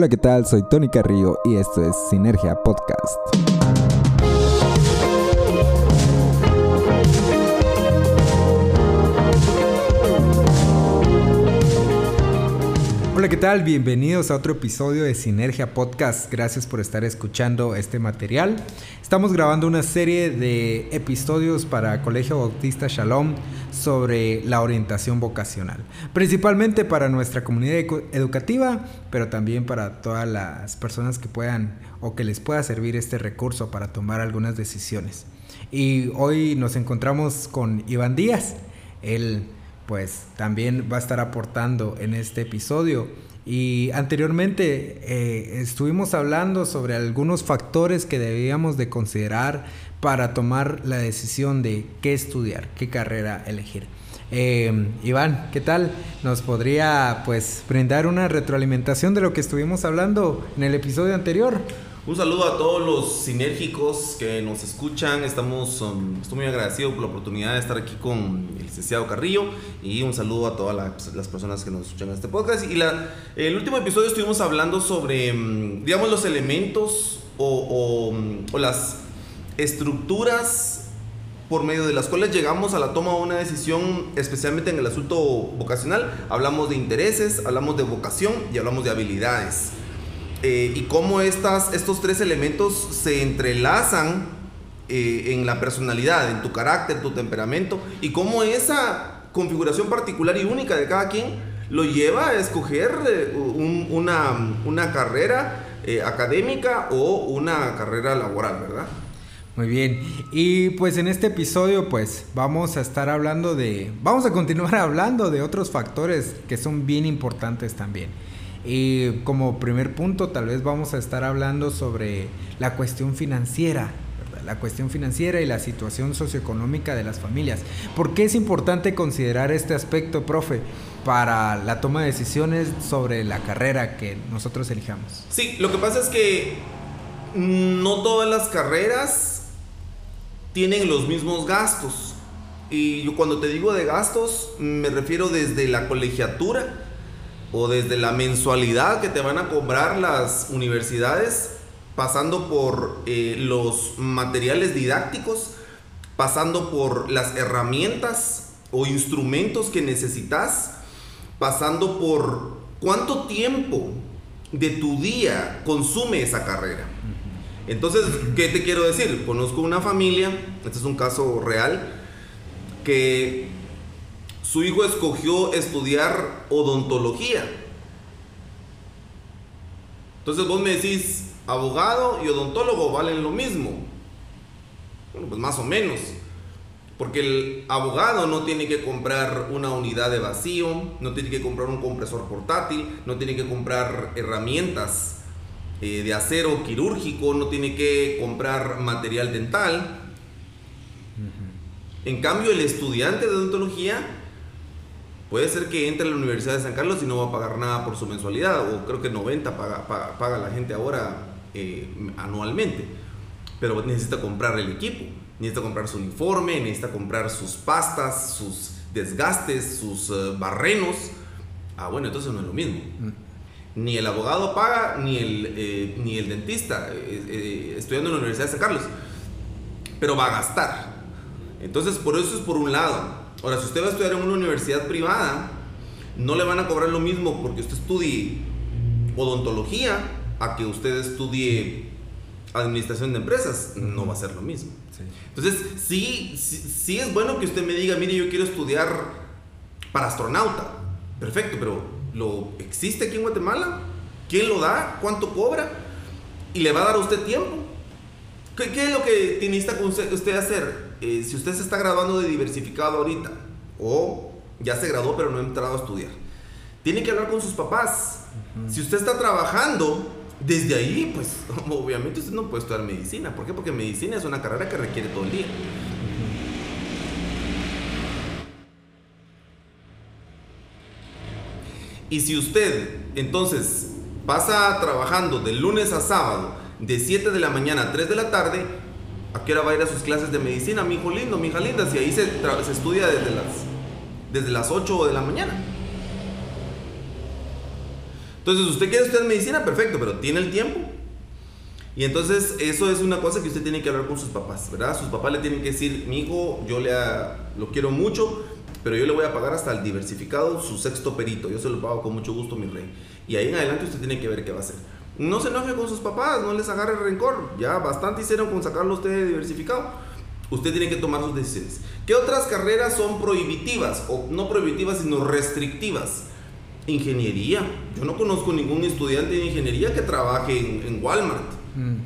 Hola, ¿qué tal? Soy Tony Carrillo y esto es Sinergia Podcast. Hola, ¿qué tal? Bienvenidos a otro episodio de Sinergia Podcast. Gracias por estar escuchando este material. Estamos grabando una serie de episodios para Colegio Bautista Shalom sobre la orientación vocacional, principalmente para nuestra comunidad educativa, pero también para todas las personas que puedan o que les pueda servir este recurso para tomar algunas decisiones. Y hoy nos encontramos con Iván Díaz. Él pues también va a estar aportando en este episodio. Y anteriormente eh, estuvimos hablando sobre algunos factores que debíamos de considerar para tomar la decisión de qué estudiar, qué carrera elegir. Eh, Iván, ¿qué tal? ¿Nos podría pues brindar una retroalimentación de lo que estuvimos hablando en el episodio anterior? Un saludo a todos los sinérgicos que nos escuchan. Estamos, um, estoy muy agradecido por la oportunidad de estar aquí con el licenciado Carrillo y un saludo a todas las personas que nos escuchan en este podcast. Y la, el último episodio estuvimos hablando sobre, um, digamos, los elementos o, o las estructuras por medio de las cuales llegamos a la toma de una decisión, especialmente en el asunto vocacional. Hablamos de intereses, hablamos de vocación y hablamos de habilidades. Eh, y cómo estas, estos tres elementos se entrelazan eh, en la personalidad, en tu carácter, tu temperamento, y cómo esa configuración particular y única de cada quien lo lleva a escoger eh, una, una, carrera académica o una carrera laboral, ¿verdad? Muy bien, y pues en este episodio pues vamos a estar hablando de, vamos a continuar hablando de otros factores que son bien importantes también. Y como primer punto, tal vez vamos a estar hablando sobre la cuestión financiera, la cuestión financiera y la situación socioeconómica de las familias. ¿Por qué es importante considerar este aspecto, profe, para la toma de decisiones sobre la carrera que nosotros elijamos? Sí, lo que pasa es que no todas las carreras tienen los mismos gastos. Y yo cuando te digo de gastos, me refiero desde la colegiatura, o desde la mensualidad que te van a cobrar las universidades, pasando por eh, los materiales didácticos, pasando por las herramientas o instrumentos que necesitas, pasando por cuánto tiempo de tu día consume esa carrera. Entonces, ¿qué te quiero decir? Conozco una familia, este es un caso real, que su hijo escogió estudiar odontología. Entonces vos me decís, abogado y odontólogo valen lo mismo. Bueno, pues más o menos. Porque el abogado no tiene que comprar una unidad de vacío, no tiene que comprar un compresor portátil, no tiene que comprar herramientas eh, de acero quirúrgico, no tiene que comprar material dental. En cambio, el estudiante de odontología Puede ser que entre a la Universidad de San Carlos y no va a pagar nada por su mensualidad, o creo que 90 paga, paga, la gente ahora eh, anualmente. Pero necesita comprar el equipo, necesita comprar su uniforme, necesita comprar sus pastas, sus desgastes, sus eh, barrenos. Ah, bueno, entonces no es lo mismo. Mm. Ni el abogado paga, ni el, eh, ni el dentista, estudiando en la Universidad de San Carlos. Pero va a gastar. Entonces, por eso es por un lado. Ahora, si usted va a estudiar en una universidad privada, no le van a cobrar lo mismo porque usted estudie odontología a que usted estudie administración de empresas. No va a ser lo mismo. Entonces, sí, sí, es bueno que usted me diga, mire, yo quiero estudiar para astronauta. Perfecto, pero ¿lo existe aquí en Guatemala? ¿Quién lo da? ¿Cuánto cobra? ¿Y le va a dar a usted tiempo? ¿Qué, qué es lo que tiene usted hacer? Eh, si usted se está graduando de diversificado ahorita, o ya se graduó pero no ha entrado a estudiar, tiene que hablar con sus papás. Si usted está trabajando, desde ahí, pues obviamente usted no puede estudiar medicina. ¿Por qué? Porque medicina es una carrera que requiere todo el día. Y si usted entonces pasa trabajando de lunes a sábado, de 7 de la mañana a 3 de la tarde, ¿A qué hora va a ir a sus clases de medicina, mi hijo lindo, mi hija linda? Si ahí se, estudia desde las, desde las 8 de la mañana. Entonces, usted quiere estudiar medicina, perfecto, pero tiene el tiempo. Y entonces eso es una cosa que usted tiene que hablar con sus papás, ¿verdad? Sus papás le tienen que decir, mi hijo, yo le lo quiero mucho, pero yo le voy a pagar hasta el diversificado su sexto perito. Yo se lo pago con mucho gusto, mi rey. Y ahí en adelante usted tiene que ver qué va a hacer. No se enoje con sus papás, no les agarre rencor. Ya bastante hicieron con sacarlo usted de diversificado. Usted tiene que tomar sus decisiones. ¿Qué otras carreras son prohibitivas? O no prohibitivas, sino restrictivas. Ingeniería. Yo no conozco ningún estudiante de ingeniería que trabaje en, Walmart. Mm.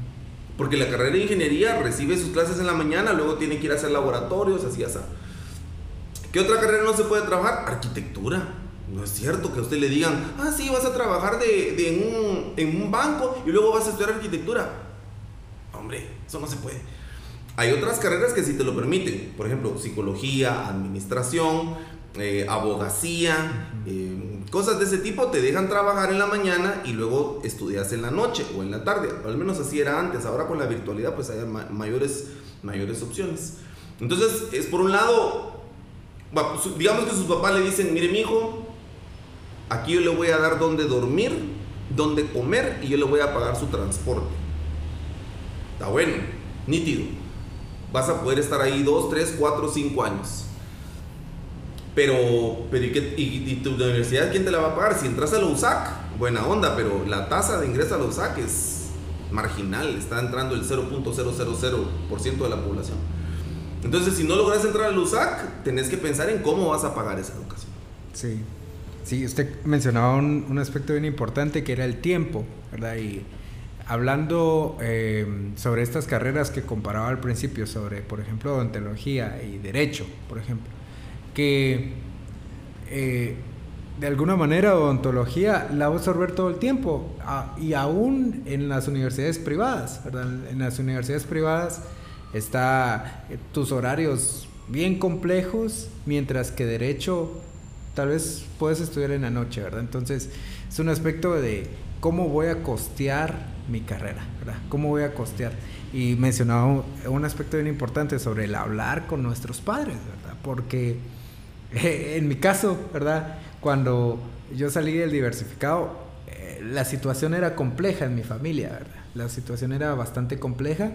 Porque la carrera de ingeniería recibe sus clases en la mañana, luego tiene que ir a hacer laboratorios, así, así. ¿Qué otra carrera no se puede trabajar? Arquitectura. No es cierto que a usted le digan, ah, sí, vas a trabajar de, en, un, en un banco y luego vas a estudiar arquitectura. Hombre, eso no se puede. Hay otras carreras que sí te lo permiten, por ejemplo, psicología, administración, eh, abogacía, eh, cosas de ese tipo te dejan trabajar en la mañana y luego estudias en la noche o en la tarde. Al menos así era antes. Ahora con la virtualidad pues hay mayores, mayores opciones. Entonces, es por un lado, digamos que sus papás le dicen, mire mi hijo, aquí yo le voy a dar donde dormir, donde comer y yo le voy a pagar su transporte. Está bueno, nítido vas a poder estar ahí 2, 3, 4, 5 años. Pero, pero ¿y, tu universidad quién te la va a pagar? Si entras a la USAC, buena onda, pero la tasa de ingreso a la USAC es marginal, está entrando el 0.000% de la población. Entonces, si no logras entrar a la USAC, tenés que pensar en cómo vas a pagar esa educación. Sí, sí, usted mencionaba un, un aspecto bien importante que era el tiempo, ¿verdad? Y hablando eh, sobre estas carreras que comparaba al principio, sobre, por ejemplo, odontología y derecho, por ejemplo, que eh, de alguna manera odontología la va a absorber todo el tiempo, y aún en las universidades privadas, ¿verdad? En las universidades privadas está eh, tus horarios bien complejos, mientras que derecho tal vez puedes estudiar en la noche, ¿verdad? Entonces es un aspecto de cómo voy a costear mi carrera, ¿verdad? ¿Cómo voy a costear? Y mencionaba un aspecto bien importante sobre el hablar con nuestros padres, ¿verdad? Porque en mi caso, ¿verdad? Cuando yo salí del diversificado, eh, la situación era compleja en mi familia, ¿verdad? La situación era bastante compleja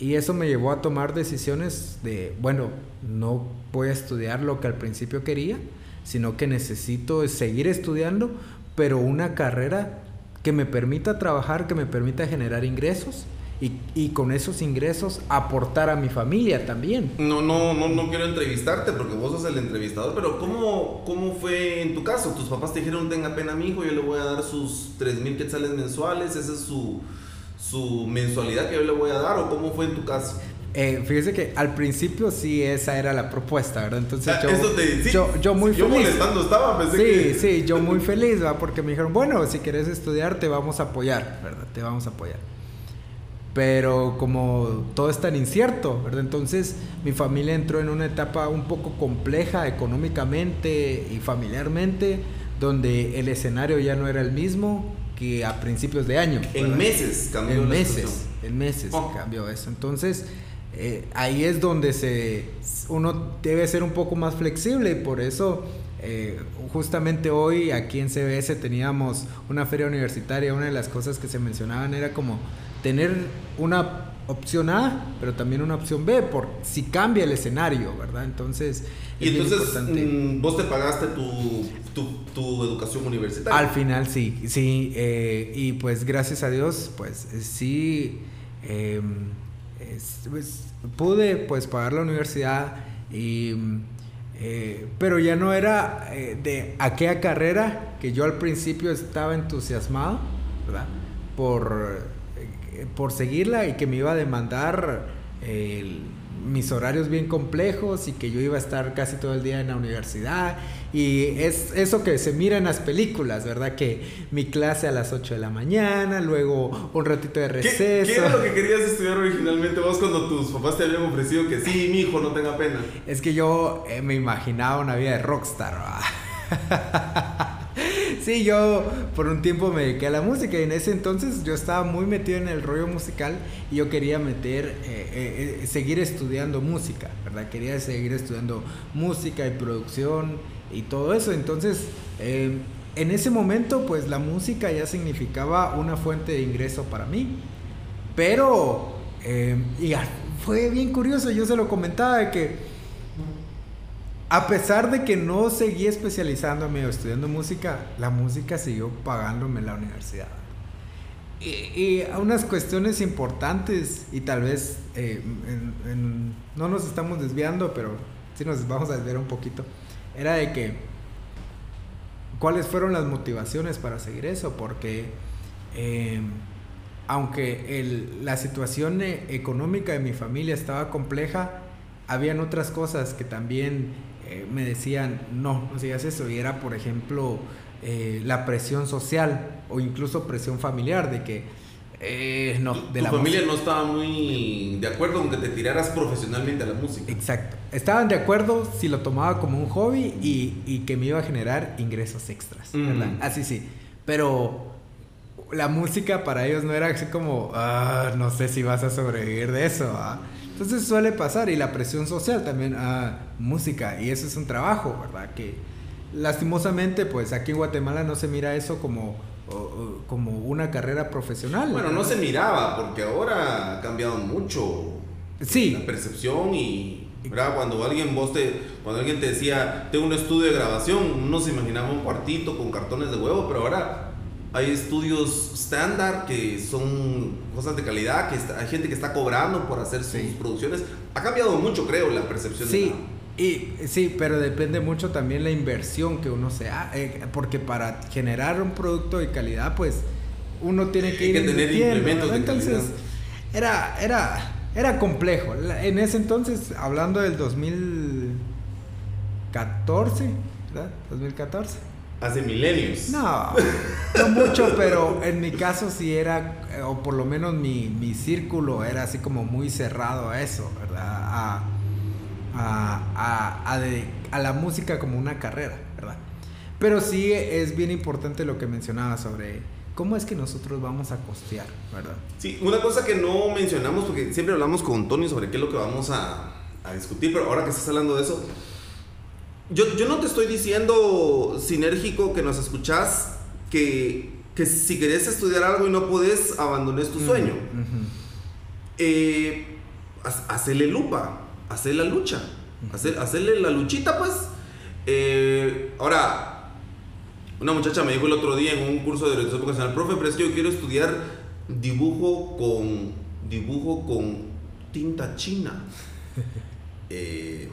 y eso me llevó a tomar decisiones de, bueno, no voy a estudiar lo que al principio quería, sino que necesito seguir estudiando, pero una carrera que me permita trabajar, que me permita generar ingresos y, y, con esos ingresos aportar a mi familia también. No, no, no, no quiero entrevistarte porque vos sos el entrevistador, pero ¿cómo, cómo fue en tu caso? ¿Tus papás te dijeron, tenga pena mi hijo, yo le voy a dar sus 3 mil quetzales mensuales, esa es su, su mensualidad que yo le voy a dar o cómo fue en tu caso? Eh, fíjese que al principio sí esa era la propuesta, ¿verdad? Entonces ah, yo, yo, muy yo molestando estaba, pensé sí, sí, yo muy feliz, ¿va? Porque me dijeron, bueno, si quieres estudiar te vamos a apoyar, ¿verdad? Te vamos a apoyar. Pero como todo es tan incierto, ¿verdad? Entonces mi familia entró en una etapa un poco compleja económicamente y familiarmente, donde el escenario ya no era el mismo que a principios de año. En meses cambió. En meses, en meses oh. cambió eso. Entonces eh, ahí es donde se, uno debe ser un poco más flexible y por eso eh, justamente hoy aquí en CBS teníamos una feria universitaria, una de las cosas que se mencionaban era como tener una opción A, pero también una opción B, por si cambia el escenario, ¿verdad? Entonces... Y entonces mm, vos te pagaste tu, tu, educación universitaria. Al final sí, sí, eh, y pues gracias a Dios, pues sí... Em, pues, pude pues pagar la universidad y eh, pero ya no era eh, de aquella carrera que yo al principio estaba entusiasmado ¿verdad? por eh, por seguirla y que me iba a demandar el mis horarios bien complejos y que yo iba a estar casi todo el día en la universidad. Y es eso que se mira en las películas, ¿verdad? Que mi clase a las 8 de la mañana, luego un ratito de receso. ¿Qué, era lo que querías estudiar originalmente vos cuando tus papás te habían ofrecido que sí, mi hijo, no tenga pena? Es que yo eh, me imaginaba una vida de rockstar, sí, yo por un tiempo me dediqué a la música y en ese entonces yo estaba muy metido en el rollo musical y yo quería meter, eh, eh, eh, seguir estudiando música, ¿verdad? Quería seguir estudiando música y producción y todo eso. Entonces, en ese momento, pues la música ya significaba una fuente de ingreso para mí. Pero, y fue bien curioso, yo se lo comentaba de que a pesar de que no seguí especializándome o estudiando música, la música siguió pagándome la universidad. Y, a unas cuestiones importantes, y tal vez eh, no nos estamos desviando, pero sí nos vamos a desviar un poquito, era de que cuáles fueron las motivaciones para seguir eso, porque eh, aunque la situación eh, económica de mi familia estaba compleja, habían otras cosas que también eh, me decían, no, no sigas eso. Y era, por ejemplo, eh, la presión social o incluso presión familiar de que, no, de tu la familia no estaba muy de acuerdo con que te tiraras profesionalmente a la música. Exacto. Estaban de acuerdo si lo tomaba como un hobby y, que me iba a generar ingresos extras, ¿verdad? Mm. Así sí. Pero la música para ellos no era así como, ah, no sé si vas a sobrevivir de eso. Ah. Entonces suele pasar y la presión social también, ah, música, y eso es un trabajo, ¿verdad? Que lastimosamente, pues aquí en Guatemala no se mira eso como, como una carrera profesional. Bueno, no se miraba, porque ahora ha cambiado mucho sí. la percepción y... ¿verdad? Cuando alguien vos te, cuando alguien te decía, tengo un estudio de grabación, uno se imaginaba un cuartito con cartones de huevo, pero ahora hay estudios estándar que son cosas de calidad, que hay gente que está cobrando por hacer sus producciones. Ha cambiado mucho, creo, la percepción. Sí, y, sí, pero depende mucho también la inversión que uno se hace, porque para generar un producto de calidad, pues uno tiene que, hay que tener implementos de Entonces, era, era, era complejo. En ese entonces, hablando del 2014, ¿verdad? 2014 Hace milenios. No, no mucho, pero en mi caso sí era, eh, o por lo menos mi, mi círculo era así como muy cerrado a eso, ¿verdad? A, a, a, a, la música como una carrera, ¿verdad? Pero sí es bien importante lo que mencionaba sobre cómo es que nosotros vamos a costear, ¿verdad? Sí, una cosa que no mencionamos, porque siempre hablamos con Tony sobre qué es lo que vamos a, a discutir, pero ahora que estás hablando de eso, yo, no te estoy diciendo, sinérgico, que nos escuchás, que, si querés estudiar algo y no podés, abandones tu sueño. Eh, hacerle lupa, hacer la lucha, hacerle la luchita, pues. Eh, ahora, una muchacha me dijo el otro día en un curso de dirección vocacional, profe, pero es que yo quiero estudiar dibujo con dibujo con tinta china. eh,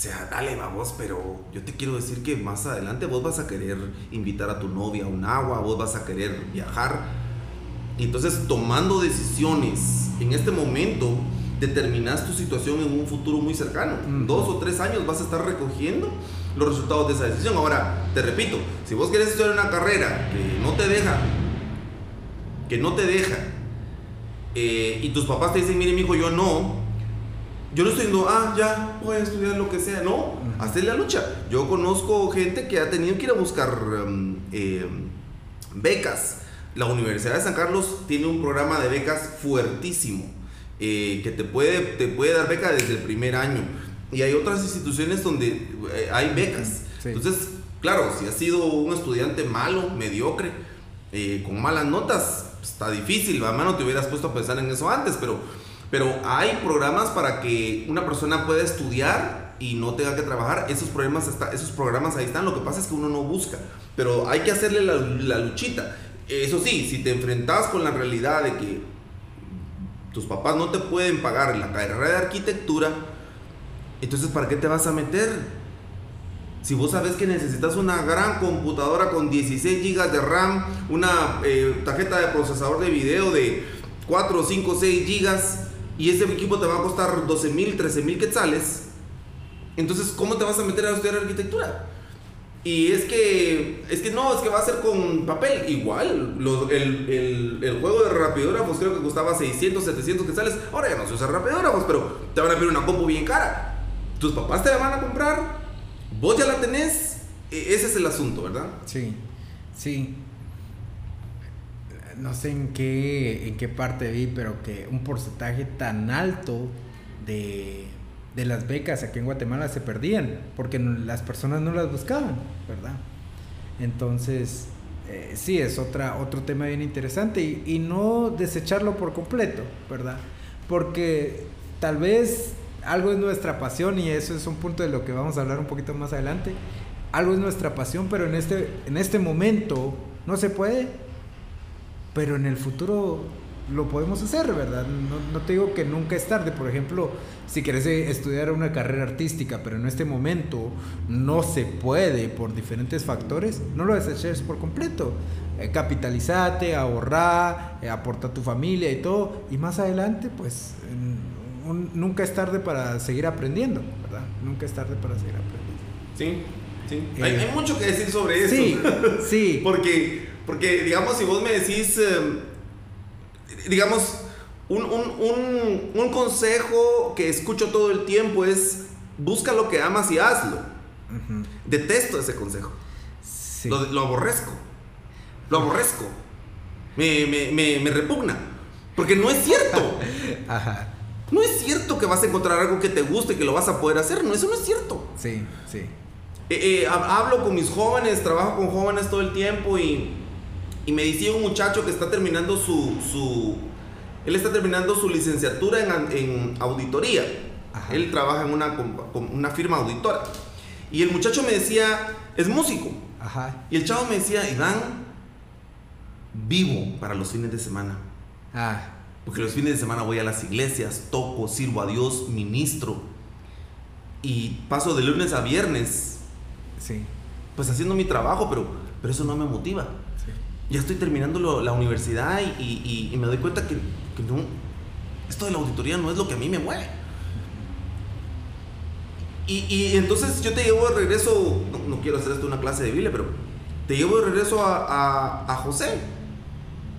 sea, dale, vamos, pero yo te quiero decir que más adelante vos vas a querer invitar a tu novia a un agua, vos vas a querer viajar. Y entonces, tomando decisiones en este momento, determinas tu situación en un futuro muy cercano. Dos o tres años vas a estar recogiendo los resultados de esa decisión. Ahora, te repito, si vos querés estudiar una carrera que no te deja, que no te deja, eh, y tus papás te dicen, mire, mi hijo, yo no, yo no estoy diciendo, ah, ya, voy a estudiar lo que sea. No, hacer la lucha. Yo conozco gente que ha tenido que ir a buscar em, em, becas. La Universidad de San Carlos tiene un programa de becas fuertísimo. Eh, que te puede, te puede dar beca desde el primer año. Y hay otras instituciones donde eh, hay becas. Entonces, claro, si has sido un estudiante malo, mediocre, eh, con malas notas, está difícil. A mano te hubieras puesto a pensar en eso antes, pero pero hay programas para que una persona pueda estudiar y no tenga que trabajar. Esos, problemas esos programas ahí están. Lo que pasa es que uno no busca. Pero hay que hacerle la, luchita. Eso sí, si te enfrentas con la realidad de que tus papás no te pueden pagar la carrera de arquitectura, entonces ¿para qué te vas a meter? Si vos sabes que necesitas una gran computadora con 16 GB de RAM, una eh, tarjeta de procesador de video de 4, 5, 6 GB, y ese equipo te va a costar 12 mil, 13 mil quetzales, entonces, ¿cómo te vas a meter a estudiar arquitectura? Y es que, es que no, es que va a ser con papel. Igual, el, el, juego de rapidógrafos creo que costaba 600, 700 quetzales. Ahora ya no se usa rapidógrafos, pero te van a pedir una compu bien cara. Tus papás te la van a comprar, vos ya la tenés. E, ese es el asunto, ¿verdad? Sí, sí no sé en qué, en qué parte vi, pero que un porcentaje tan alto de, de las becas aquí en Guatemala se perdían, porque las personas no las buscaban, ¿verdad? Entonces, eh, sí, es otra, otro tema bien interesante y, y no desecharlo por completo, ¿verdad? Porque tal vez algo es nuestra pasión y eso es un punto de lo que vamos a hablar un poquito más adelante. Algo es nuestra pasión, pero en este, en este momento no se puede, pero en el futuro lo podemos hacer, ¿verdad? No, no te digo que nunca es tarde, por ejemplo, si quieres estudiar una carrera artística, pero en este momento no se puede por diferentes factores, no lo deseches por completo. Eh, capitalizate, ahorra, eh, aporta a tu familia y todo, y más adelante, pues un, nunca es tarde para seguir aprendiendo, ¿verdad? Nunca es tarde para seguir aprendiendo. Sí, sí. hay, hay, mucho que decir sobre eso. Sí, sí. porque, porque, digamos, si vos me decís, eh, digamos, un, un, un, un, consejo que escucho todo el tiempo es, busca lo que amas y hazlo. Uh -huh. Detesto ese consejo. Sí. Lo, lo, aborrezco. Lo aborrezco. Me, me, me, me repugna. Porque no es cierto. Ajá. No es cierto que vas a encontrar algo que te guste, que lo vas a poder hacer. No, eso no es cierto. Sí, sí. Eh, eh, hablo con mis jóvenes, trabajo con jóvenes todo el tiempo y, y me decía un muchacho que está terminando su, su él está terminando su licenciatura en, en auditoría. Ajá. Él trabaja en una, una, firma auditora. Y el muchacho me decía, es músico. Ajá. Y el chavo me decía, Iván, vivo para los fines de semana. Ah. Porque los fines de semana voy a las iglesias, toco, sirvo a Dios, ministro. Y paso de lunes a viernes. Sí. Pues haciendo mi trabajo, pero, pero eso no me motiva. Ya estoy terminando lo, la universidad y, y, y, me doy cuenta que, que no, esto de la auditoría no es lo que a mí me mueve. Y, y entonces yo te llevo de regreso, no, no, quiero hacer esto una clase de Biblia, pero te llevo de regreso a, a, a José.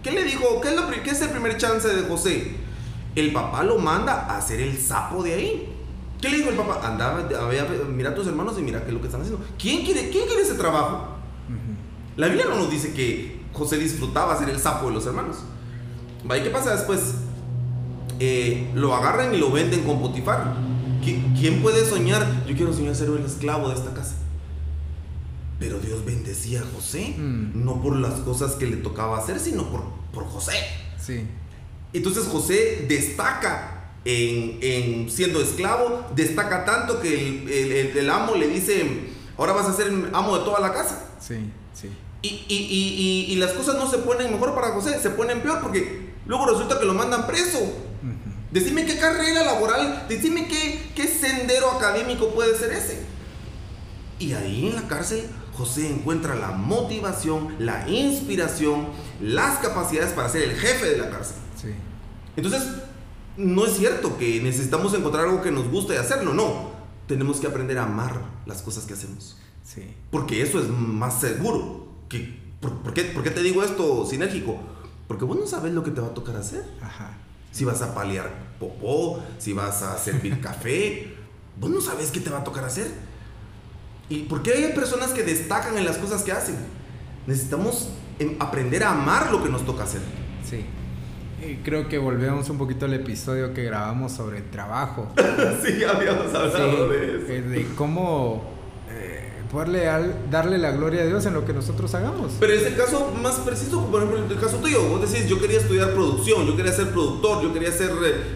¿Qué le dijo? ¿Qué es, lo, ¿Qué es el primer chance de José? El papá lo manda a hacer el sapo de ahí. ¿Qué le dijo el papá? Anda, a ver, a ver, mira a tus hermanos y mira qué es lo que están haciendo. ¿Quién quiere, quién quiere ese trabajo? Uh -huh. La Biblia no nos dice que José disfrutaba hacer el sapo de los hermanos. ¿Y qué pasa después? Eh, lo agarran y lo venden con Potifar. ¿Quién puede soñar? Yo quiero soñar ser el esclavo de esta casa. Pero Dios bendecía a José, mm. no por las cosas que le tocaba hacer, sino por, por José. Sí. Entonces José destaca en, en, siendo esclavo, destaca tanto que el, el, el, amo le dice, ahora vas a ser amo de toda la casa. Sí, sí. Y, y, y, y, las cosas no se ponen mejor para José, se ponen peor porque luego resulta que lo mandan preso. Uh -huh. Decime qué carrera laboral, decime qué, qué sendero académico puede ser ese. Y ahí en la cárcel José encuentra la motivación, la inspiración, las capacidades para ser el jefe de la cárcel. Sí. Entonces, no es cierto que necesitamos encontrar algo que nos guste y hacerlo, no. Tenemos que aprender a amar las cosas que hacemos. Sí. Porque eso es más seguro. ¿Por, por, qué, ¿Por qué te digo esto sinérgico? Porque vos no sabes lo que te va a tocar hacer. Ajá. Si vas a paliar popó, si vas a servir café, vos no sabes qué te va a tocar hacer. ¿Y por qué hay personas que destacan en las cosas que hacen? Necesitamos aprender a amar lo que nos toca hacer. Sí. Y creo que volvemos un poquito al episodio que grabamos sobre el trabajo. sí, habíamos hablado sí, de eso. De cómo eh, poderle al, darle la gloria a Dios en lo que nosotros hagamos. Pero en ese caso más preciso, por ejemplo, el caso tuyo, vos decís, yo quería estudiar producción, yo quería ser productor, yo quería ser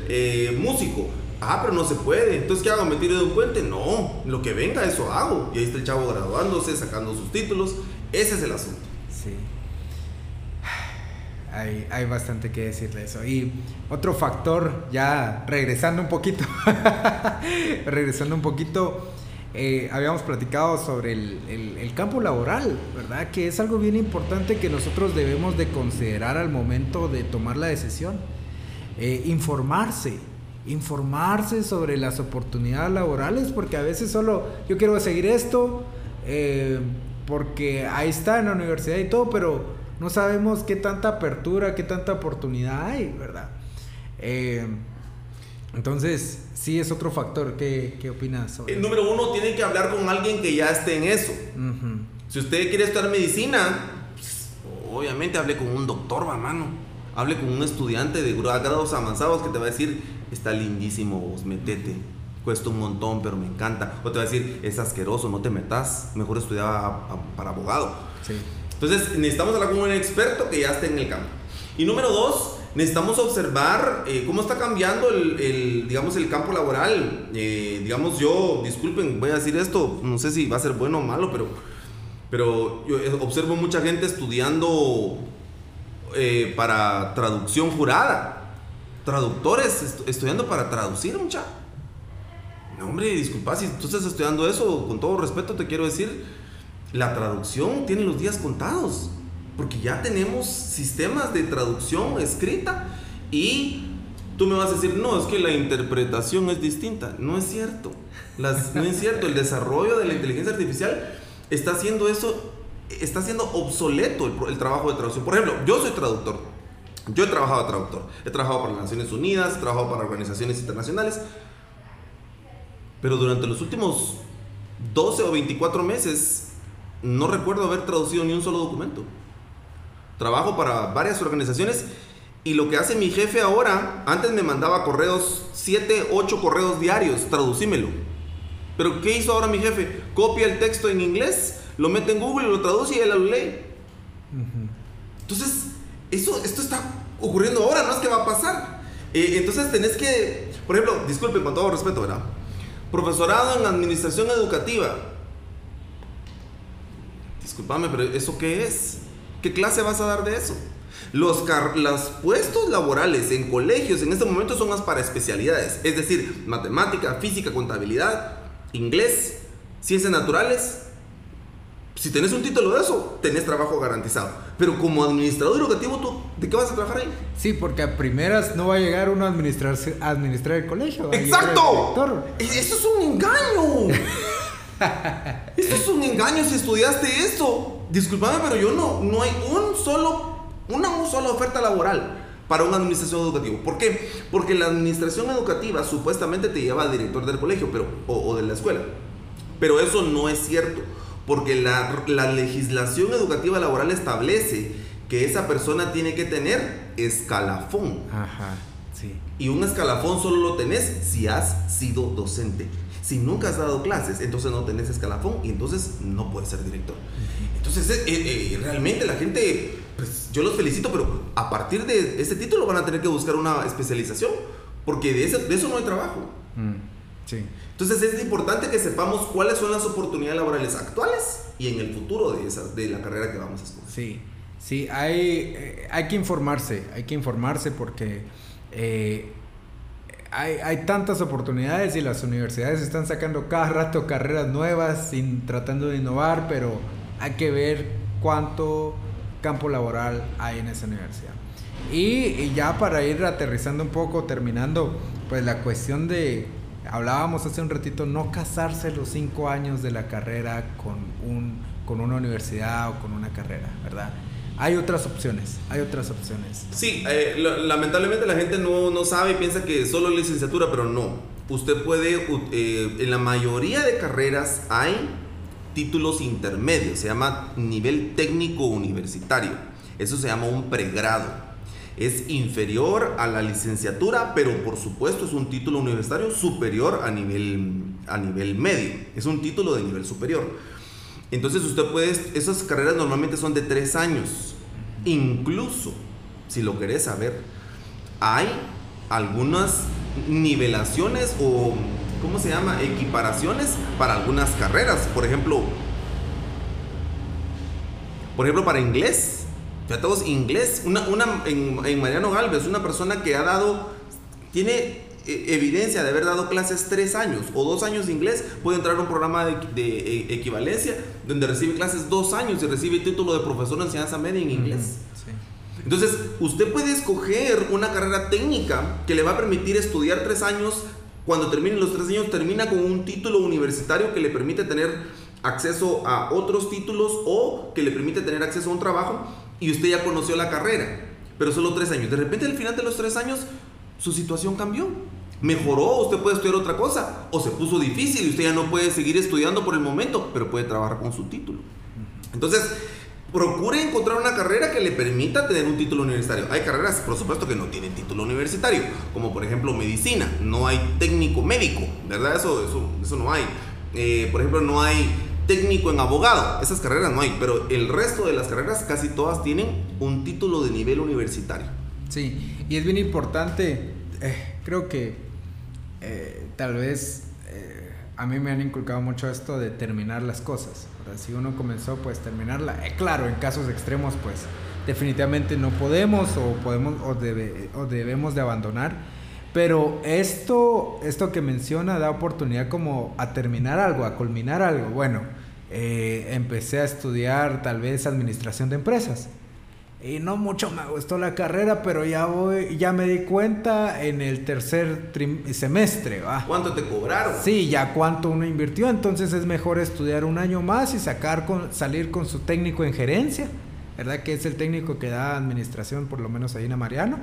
eh, músico. Ah, pero no se puede. Entonces, ¿qué hago? ¿Me tiro de un puente? No. Lo que venga, eso hago. Y ahí está el chavo graduándose, sacando sus títulos. Ese es el asunto. Sí. Hay, hay bastante que decir de eso. Y otro factor, ya regresando un poquito, regresando un poquito, eh, habíamos platicado sobre el, el, campo laboral, ¿verdad? Que es algo bien importante que nosotros debemos de considerar al momento de tomar la decisión. Eh, informarse, informarse sobre las oportunidades laborales, porque a veces solo yo quiero seguir esto, eh, porque ahí está en la universidad y todo, pero no sabemos qué tanta apertura, qué tanta oportunidad hay, ¿verdad? Eh, entonces, sí es otro factor. ¿Qué, qué opinas sobre El eso? número uno, tiene que hablar con alguien que ya esté en eso. Uh -huh. Si usted quiere estudiar medicina, pues, obviamente hable con un doctor, mano. Hable con un estudiante de grados avanzados que te va a decir, está lindísimo vos, metete. Cuesta un montón, pero me encanta. O te va a decir, es asqueroso, no te metas. Mejor estudiaba para abogado. Sí. Entonces necesitamos hablar con un experto que ya esté en el campo. Y número dos, necesitamos observar eh, cómo está cambiando el, el, digamos, el campo laboral. Eh, digamos, yo, disculpen, voy a decir esto, no sé si va a ser bueno o malo, pero, pero yo observo mucha gente estudiando eh, para traducción jurada. Traductores est estudiando para traducir, mucha. No, hombre, disculpa, si tú estás estudiando eso, con todo respeto te quiero decir, la traducción tiene los días contados. Porque ya tenemos sistemas de traducción escrita y tú me vas a decir, no, es que la interpretación es distinta. No es cierto. Las, no es cierto. El desarrollo de la inteligencia artificial está haciendo eso, está haciendo obsoleto el, el trabajo de traducción. Por ejemplo, yo soy traductor. Yo he trabajado de traductor. He trabajado para las Naciones Unidas, he trabajado para organizaciones internacionales. Pero durante los últimos 12 o 24 meses no recuerdo haber traducido ni un solo documento. Trabajo para varias organizaciones y lo que hace mi jefe ahora, antes me mandaba correos, 7, 8 correos diarios, traducímelo. Pero ¿qué hizo ahora mi jefe? Copia el texto en inglés, lo mete en Google, lo traduce y él lo lee. Entonces, eso, esto está ocurriendo ahora, no es que va a pasar. Eh, entonces tenés que, por ejemplo, disculpen con todo respeto, ¿verdad? Profesorado en administración educativa. Disculpame, pero ¿eso qué es? ¿Qué clase vas a dar de eso? Los, los puestos laborales en colegios en este momento son más para especialidades, es decir, matemática, física, contabilidad, inglés, ciencias naturales. Si tenés un título de eso, tenés trabajo garantizado. Pero como administrador educativo, ¿tú de qué vas a trabajar ahí? Sí, porque a primeras no va a llegar uno a administrar, a administrar el colegio. ¡Exacto! Eso es un engaño. Eso es un engaño si estudiaste esto. Disculpame, pero yo no, no hay un solo, una sola oferta laboral para una administración educativa. ¿Por qué? Porque la administración educativa supuestamente te lleva al director del colegio pero, o, o de la escuela. Pero eso no es cierto. Porque la, la legislación educativa laboral establece que esa persona tiene que tener escalafón. Ajá, sí. Y un escalafón solo lo tenés si has sido docente. Si nunca has dado clases, entonces no tenés escalafón y entonces no puedes ser director. Entonces, eh, eh, realmente la gente, pues yo los felicito, pero a partir de ese título van a tener que buscar una especialización, porque de, ese, de eso no hay trabajo. Mm, sí. Entonces es importante que sepamos cuáles son las oportunidades laborales actuales y en el futuro de, esas, de la carrera que vamos a estudiar. Sí, sí, hay, eh, hay que informarse, hay que informarse porque eh, hay, hay, tantas oportunidades y las universidades están sacando cada rato carreras nuevas, sin, tratando de innovar, pero hay que ver cuánto campo laboral hay en esa universidad. Y, y ya para ir aterrizando un poco, terminando, pues la cuestión de hablábamos hace un ratito, no casarse los cinco años de la carrera con, un, con una universidad o con una carrera, ¿verdad? Hay otras opciones, hay otras opciones. Sí, eh, lamentablemente la gente no, no, sabe y piensa que solo licenciatura, pero no. Usted puede, eh, en la mayoría de carreras hay títulos intermedios, se llama nivel técnico universitario. Eso se llama un pregrado es inferior a la licenciatura, pero por supuesto es un título universitario superior a nivel, a nivel medio. Es un título de nivel superior. Entonces usted puede, esas carreras normalmente son de tres años. Incluso, si lo querés saber, hay algunas nivelaciones o, ¿cómo se llama? Equiparaciones para algunas carreras. Por ejemplo, por ejemplo, para inglés todos inglés. Una, una en, en, Mariano Galvez, una persona que ha dado, tiene evidencia de haber dado clases tres años o dos años de inglés, puede entrar a un programa de, de equivalencia donde recibe clases dos años y recibe título de profesor de enseñanza media en inglés. Sí. Entonces, usted puede escoger una carrera técnica que le va a permitir estudiar tres años. Cuando termine los tres años, termina con un título universitario que le permite tener acceso a otros títulos o que le permite tener acceso a un trabajo y usted ya conoció la carrera, pero solo tres años. De repente al final de los tres años su situación cambió. Mejoró, usted puede estudiar otra cosa, o se puso difícil y usted ya no puede seguir estudiando por el momento, pero puede trabajar con su título. Entonces, procure encontrar una carrera que le permita tener un título universitario. Hay carreras, por supuesto, que no tienen título universitario, como por ejemplo medicina, no hay técnico médico, ¿verdad? Eso, eso, eso no hay. Eh, por ejemplo, no hay técnico en abogado. Esas carreras no hay, pero el resto de las carreras casi todas tienen un título de nivel universitario. Sí, y es bien importante, eh, creo que eh, tal vez eh, a mí me han inculcado mucho esto de terminar las cosas. Si uno comenzó, pues terminarla. claro, en casos extremos, pues definitivamente no podemos o podemos o, debemos de abandonar pero esto, esto que menciona da oportunidad como a terminar algo, a culminar algo. Bueno, eh, empecé a estudiar tal vez administración de empresas. Y no mucho me gustó la carrera, pero ya voy, ya me di cuenta en el tercer semestre. ¿va? ¿Cuánto te cobraron? Sí, ya cuánto uno invirtió. Entonces es mejor estudiar un año más y sacar con, salir con su técnico en gerencia, ¿verdad? Que es el técnico que da administración, por lo menos ahí en Mariano.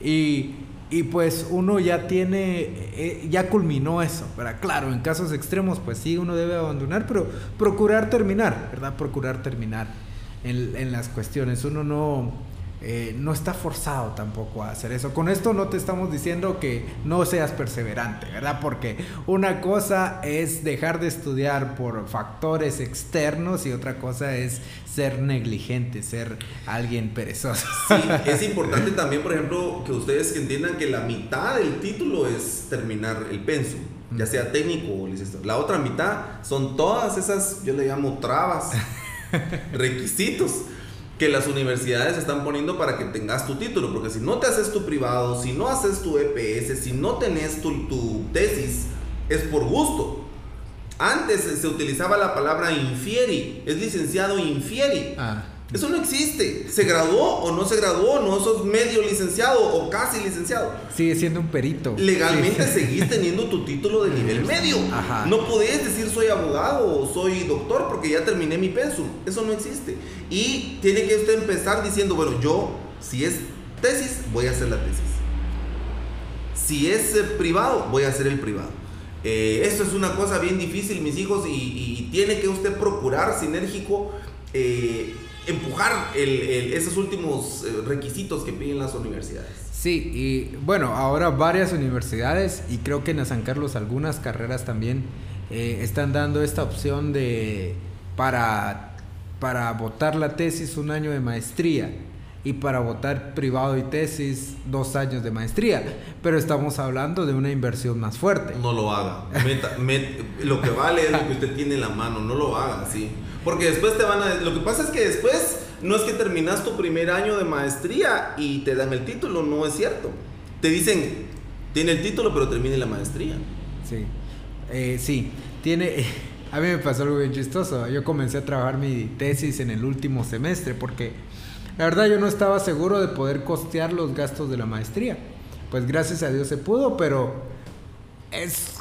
Y y pues uno ya tiene, eh, ya culminó eso, ¿verdad? Claro, en casos extremos, pues sí, uno debe abandonar, pero procurar terminar, ¿verdad? Procurar terminar en, en las cuestiones. Uno no, eh, no está forzado tampoco a hacer eso. Con esto no te estamos diciendo que no seas perseverante, ¿verdad? Porque una cosa es dejar de estudiar por factores externos y otra cosa es ser negligente, ser alguien perezoso. Sí, es importante también, por ejemplo, que ustedes entiendan que la mitad del título es terminar el pensum, ya sea técnico o licenciado. La otra mitad son todas esas, yo le llamo trabas, requisitos que las universidades están poniendo para que tengas tu título, porque si no te haces tu privado, si no haces tu EPS, si no tenés tu, tesis, es por gusto. Antes se utilizaba la palabra infieri, es licenciado infieri. Ah. Eso no existe. ¿Se graduó o no se graduó? No sos medio licenciado o casi licenciado. Sigue siendo un perito. Legalmente seguís teniendo tu título de nivel medio. No podés decir soy abogado o soy doctor porque ya terminé mi pensum. Eso no existe. Y tiene que usted empezar diciendo, bueno, yo, si es tesis, voy a hacer la tesis. Si es eh, privado, voy a hacer el privado. Eh, esto es una cosa bien difícil, mis hijos, y, tiene que usted procurar sinérgico. Eh, empujar esos últimos eh, requisitos que piden las universidades. Sí, y bueno, ahora varias universidades y creo que en San Carlos algunas carreras también eh, están dando esta opción de para, para votar la tesis un año de maestría y para votar privado y tesis dos años de maestría. Pero estamos hablando de una inversión más fuerte. No lo haga. lo que vale es lo que usted tiene en la mano. No lo haga, sí. Porque después te van a... Lo que pasa es que después no es que terminas tu primer año de maestría y te dan el título. No es cierto. Te dicen, tiene el título, pero termine la maestría. Sí. Eh, sí. Tiene... A mí me pasó algo bien chistoso. Yo comencé a trabajar mi tesis en el último semestre porque la verdad yo no estaba seguro de poder costear los gastos de la maestría. Pues gracias a Dios se pudo, pero es,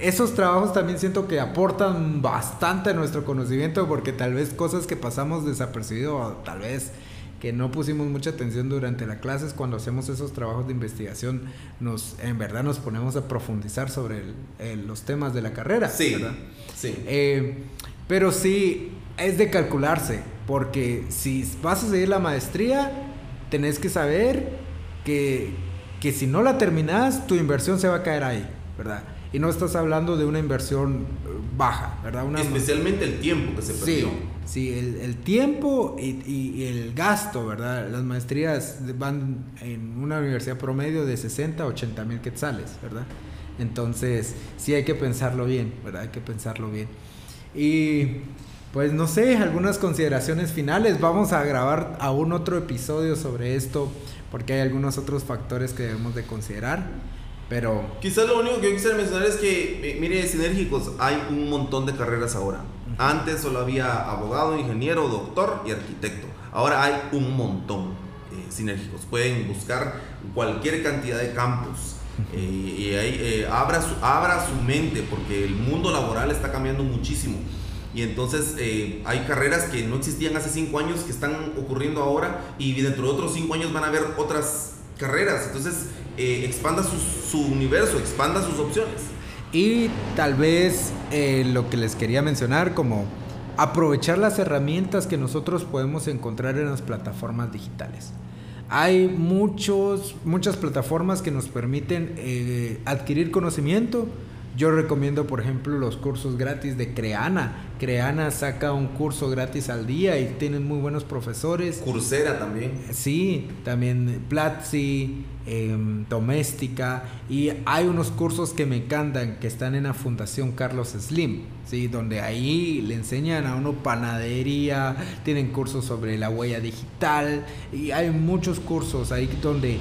esos trabajos también siento que aportan bastante a nuestro conocimiento porque tal vez cosas que pasamos desapercibido, tal vez que no pusimos mucha atención durante la clase es cuando hacemos esos trabajos de investigación, nos en verdad nos ponemos a profundizar sobre los temas de la carrera. Sí, sí. Eh, pero sí, es de calcularse, porque si vas a seguir la maestría, tenés que saber que, que si no la terminas, tu inversión se va a caer ahí, ¿verdad? Y no estás hablando de una inversión eh, baja, ¿verdad? Especialmente el tiempo que se perdió. Sí, el, el tiempo y, y, el gasto, ¿verdad? Las maestrías van en una universidad promedio de 60 a 80 mil quetzales, ¿verdad? Entonces, sí hay que pensarlo bien, ¿verdad? Hay que pensarlo bien. Y pues no sé, algunas consideraciones finales. Vamos a grabar aún otro episodio sobre esto porque hay algunos otros factores que debemos de considerar. Pero... Quizás lo único que yo quisiera mencionar es que, eh, mire, sinérgicos, hay un montón de carreras ahora. Antes solo había abogado, ingeniero, doctor y arquitecto. Ahora hay un montón eh, sinérgicos. Pueden buscar cualquier cantidad de campos. Eh, y ahí abra, su, abra su mente porque el mundo laboral está cambiando muchísimo. Y entonces eh, hay carreras que no existían hace cinco años que están ocurriendo ahora y dentro de otros cinco años van a haber otras carreras. Entonces eh, expanda su, universo, expanda sus opciones. Y tal vez eh, lo que les quería mencionar como aprovechar las herramientas que nosotros podemos encontrar en las plataformas digitales. Hay muchos, muchas plataformas que nos permiten adquirir conocimiento Yo recomiendo, por ejemplo, los cursos gratis de Creana. Creana saca un curso gratis al día y tienen muy buenos profesores. Coursera también. Sí, también Platzi, em, Doméstica. Y hay unos cursos que me encantan que están en la Fundación Carlos Slim, ¿sí? donde ahí le enseñan a uno panadería, tienen cursos sobre la huella digital y hay muchos cursos ahí donde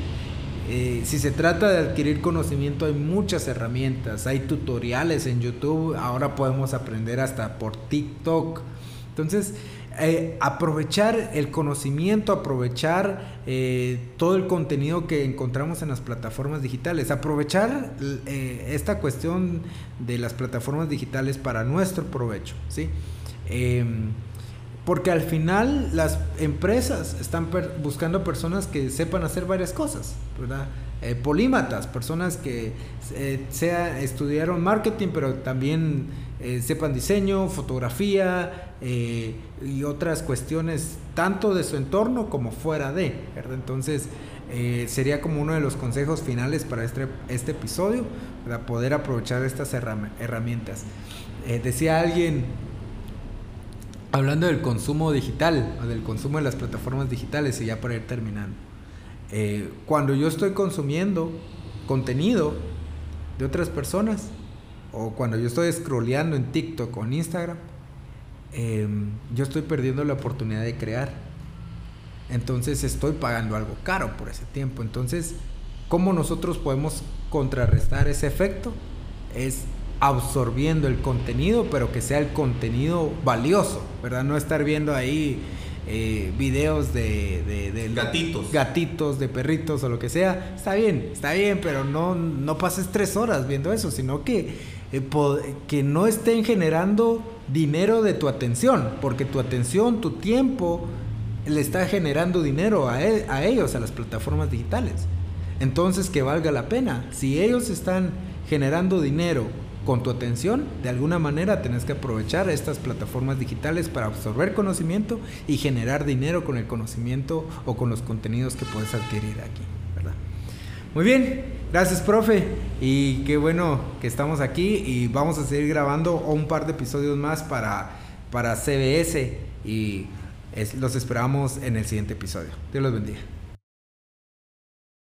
eh, si se trata de adquirir conocimiento, hay muchas herramientas, hay tutoriales en YouTube, ahora podemos aprender hasta por TikTok. Entonces, eh, aprovechar el conocimiento, aprovechar eh, todo el contenido que encontramos en las plataformas digitales, aprovechar esta cuestión de las plataformas digitales para nuestro provecho, ¿sí? Porque al final las empresas están buscando personas que sepan hacer varias cosas, ¿verdad? Eh, polímatas, personas que eh, sea, estudiaron marketing, pero también eh, sepan diseño, fotografía y otras cuestiones, tanto de su entorno como fuera de. Entonces, sería como uno de los consejos finales para este, este episodio, para poder aprovechar estas herramientas. decía alguien, hablando del consumo digital, o del consumo de las plataformas digitales, y ya para ir terminando. Eh, cuando yo estoy consumiendo contenido de otras personas, o cuando yo estoy scrolleando en TikTok o en Instagram, em, yo estoy perdiendo la oportunidad de crear. Entonces estoy pagando algo caro por ese tiempo. Entonces, ¿cómo nosotros podemos contrarrestar ese efecto? Es absorbiendo el contenido, pero que sea el contenido valioso, ¿verdad? No estar viendo ahí eh, videos de, gatitos. gatitos, de perritos o lo que sea. Está bien, está bien, pero no, no pases tres horas viendo eso, sino que, eh, que no estén generando dinero de tu atención, porque tu atención, tu tiempo, le está generando dinero a, e, a ellos, a las plataformas digitales. Entonces, que valga la pena. Si ellos están generando dinero con tu atención, de alguna manera tenés que aprovechar estas plataformas digitales para absorber conocimiento y generar dinero con el conocimiento o con los contenidos que puedes adquirir aquí, ¿verdad? Muy bien, gracias profe y qué bueno que estamos aquí y vamos a seguir grabando un par de episodios más para, para CBS y los esperamos en el siguiente episodio. Dios los bendiga.